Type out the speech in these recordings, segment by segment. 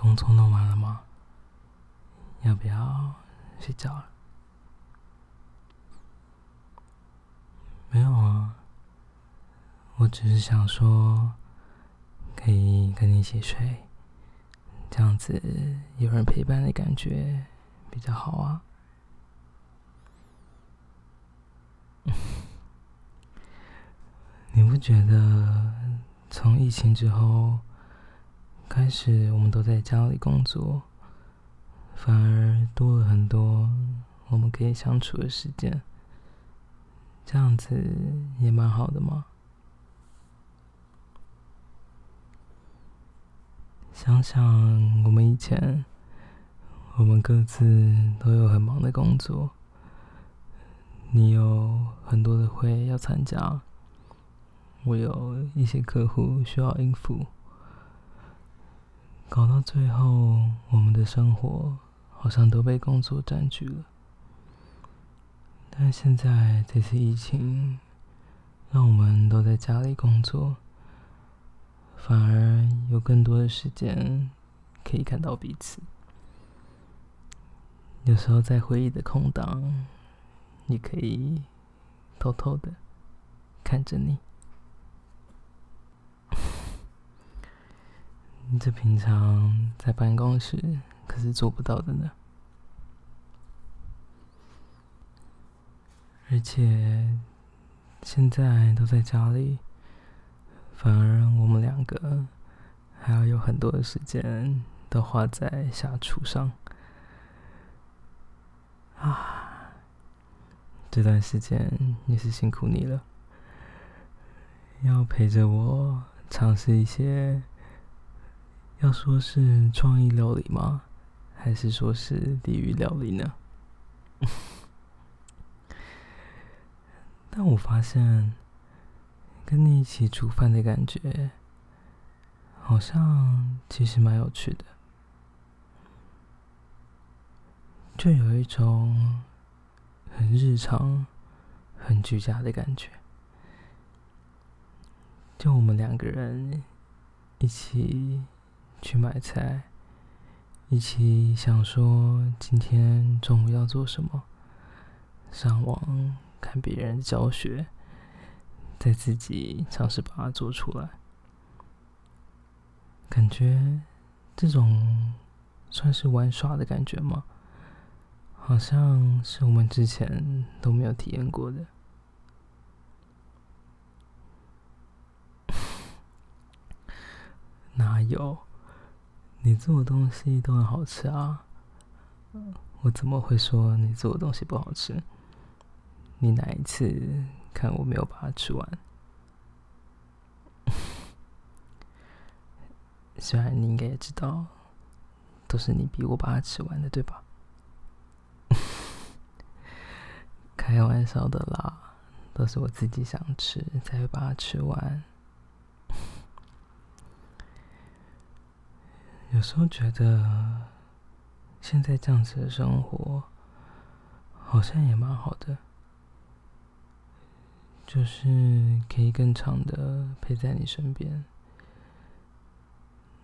工作弄完了吗？要不要睡觉了？没有啊，我只是想说，可以跟你一起睡，这样子有人陪伴的感觉比较好啊。你不觉得从疫情之后开始，我们都在家里工作，反而多了很多我们可以相处的时间，这样子也蛮好的嘛。想想我们以前，我们各自都有很忙的工作，你有很多的会要参加。我有一些客户需要应付，搞到最后，我们的生活好像都被工作占据了。但现在这次疫情，让我们都在家里工作，反而有更多的时间可以看到彼此。有时候在回忆的空档，你可以偷偷的看着你。这平常在办公室可是做不到的呢，而且现在都在家里，反而我们两个还要有很多的时间都花在下厨上啊！这段时间也是辛苦你了，要陪着我尝试一些。要说是创意料理吗？还是说是地狱料理呢？但我发现跟你一起煮饭的感觉，好像其实蛮有趣的，就有一种很日常、很居家的感觉。就我们两个人一起。去买菜，一起想说今天中午要做什么，上网看别人教学，再自己尝试把它做出来。感觉这种算是玩耍的感觉吗？好像是我们之前都没有体验过的。哪有？你做的东西都很好吃啊！我怎么会说你做的东西不好吃？你哪一次看我没有把它吃完？虽然你应该也知道，都是你逼我把它吃完的，对吧？开玩笑的啦，都是我自己想吃才会把它吃完。有时候觉得，现在这样子的生活好像也蛮好的，就是可以更长的陪在你身边。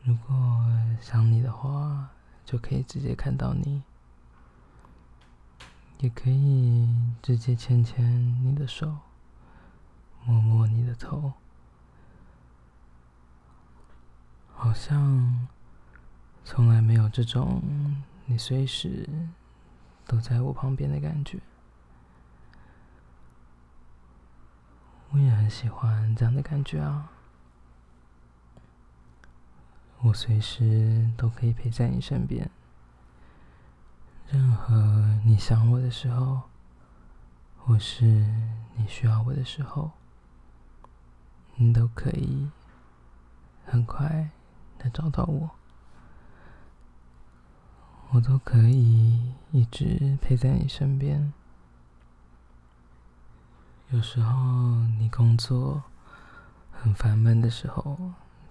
如果想你的话，就可以直接看到你，也可以直接牵牵你的手，摸摸你的头，好像。从来没有这种你随时都在我旁边的感觉，我也很喜欢这样的感觉啊！我随时都可以陪在你身边，任何你想我的时候，或是你需要我的时候，你都可以很快的找到我。我都可以一直陪在你身边。有时候你工作很烦闷的时候，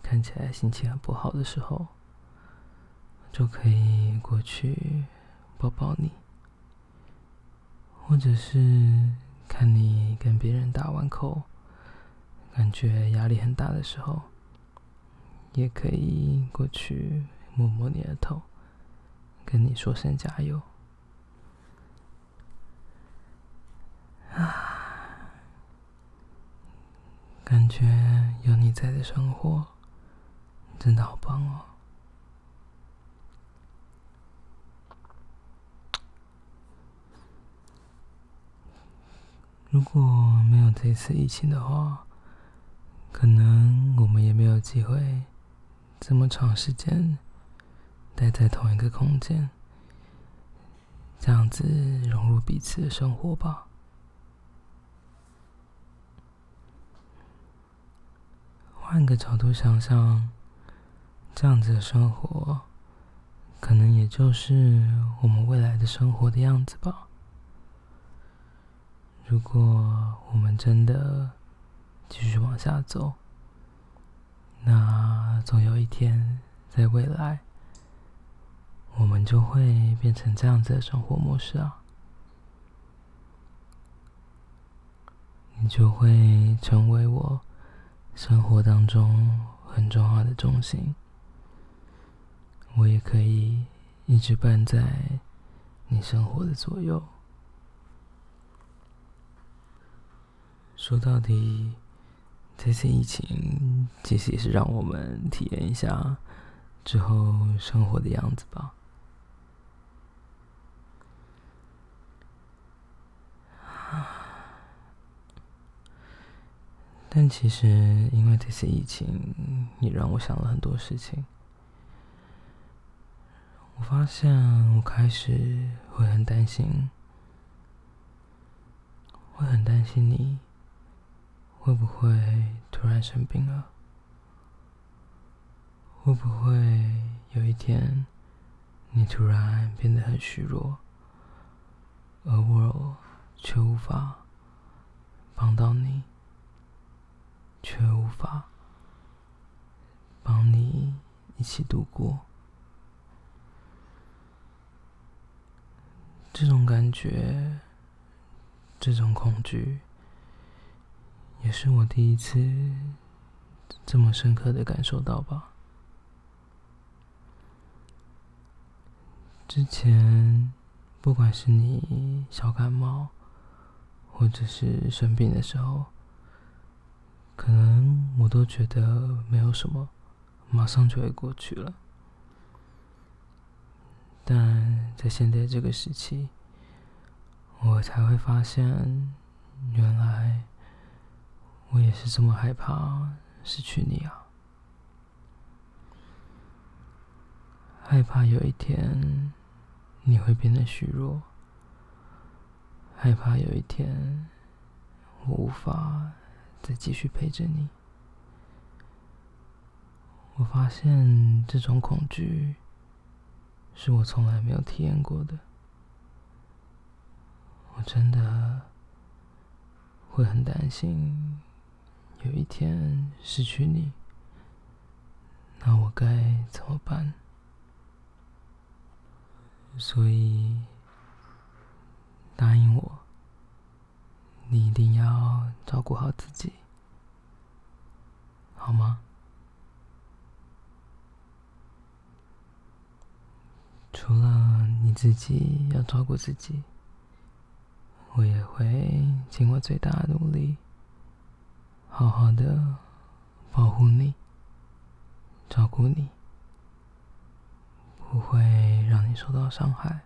看起来心情很不好的时候，就可以过去抱抱你；或者是看你跟别人打完口，感觉压力很大的时候，也可以过去摸摸你的头，跟你说声加油。啊，感觉有你在的生活真的好棒哦！如果没有这次疫情的话，可能我们也没有机会这么长时间待在同一个空间，这样子融入彼此的生活吧。换个角度想想，这样子的生活，可能也就是我们未来的生活的样子吧。如果我们真的继续往下走，那总有一天，在未来，我们就会变成这样子的生活模式啊！你就会成为我生活当中很重要的重心，我也可以一直伴在你生活的左右。说到底，这次疫情其实也是让我们体验一下之后生活的样子吧。但其实，因为这次疫情，也让我想了很多事情。我发现，我开始会很担心，会很担心你。会不会突然生病了？会不会有一天你突然变得很虚弱，而我却无法帮到你，却无法帮你一起度过？这种感觉，这种恐惧。也是我第一次这么深刻的感受到吧。之前，不管是你小感冒，或者是生病的时候，可能我都觉得没有什么，马上就会过去了。但在现在这个时期，我才会发现，原来。我也是这么害怕失去你啊！害怕有一天你会变得虚弱，害怕有一天我无法再继续陪着你。我发现这种恐惧是我从来没有体验过的，我真的会很担心。有一天失去你，那我该怎么办？所以答应我，你一定要照顾好自己，好吗？除了你自己要照顾自己，我也会尽我最大的努力。好好的保护你，照顾你，不会让你受到伤害。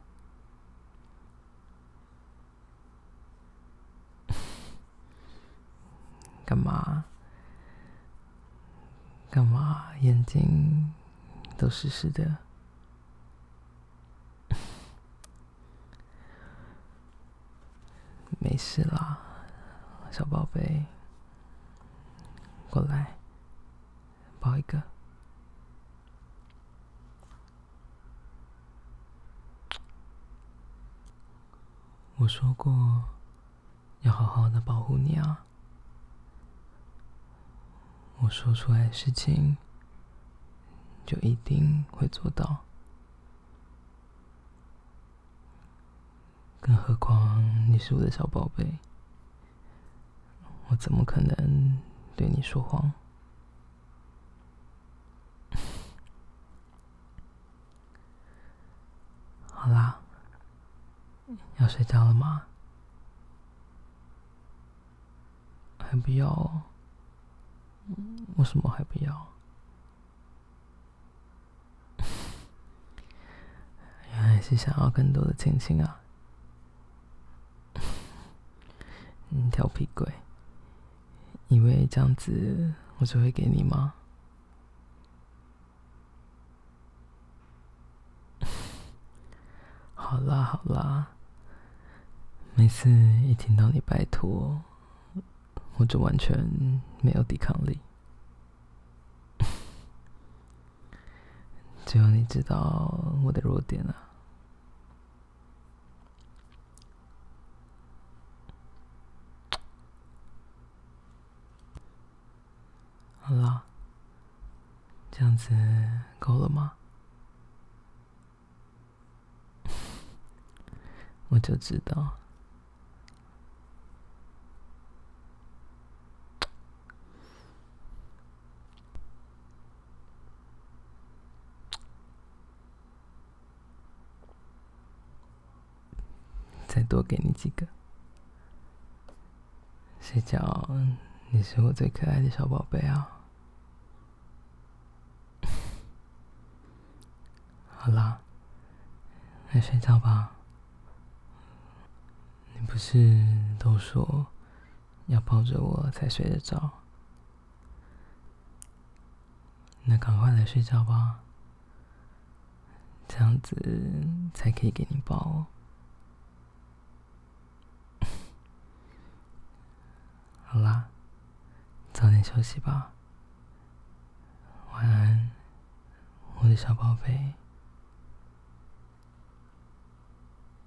干嘛？干嘛？眼睛都湿湿的。没事啦，小宝贝。过来，抱一个。我说过要好好的保护你啊！我说出来的事情，就一定会做到。更何况你是我的小宝贝，我怎么可能对你说谎？好啦，要睡觉了吗？还不要哦。为什么还不要？原来是想要更多的亲亲啊！你 调皮鬼，以为这样子我就会给你吗？好啦好啦，每次一听到你拜托，我就完全没有抵抗力。只有你知道我的弱点啊。好了，这样子够了吗？我就知道，再多给你几个，睡觉，你是我最可爱的小宝贝啊！好啦，来睡觉吧。你不是都说要抱着我才睡得着？那赶快来睡觉吧，这样子才可以给你抱哦。好啦，早点休息吧，晚安，我的小宝贝。